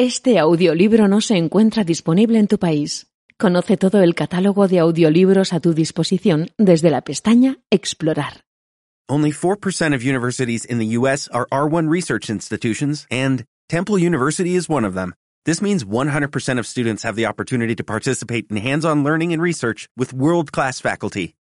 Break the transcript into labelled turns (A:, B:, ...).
A: Este audiolibro no se encuentra disponible en tu país. Conoce todo el catálogo de audiolibros a tu disposición desde la pestaña Explorar.
B: Only 4% of universities in the U.S. are R1 research institutions, and Temple University is one of them. This means 100% of students have the opportunity to participate in hands-on learning and research with world-class faculty.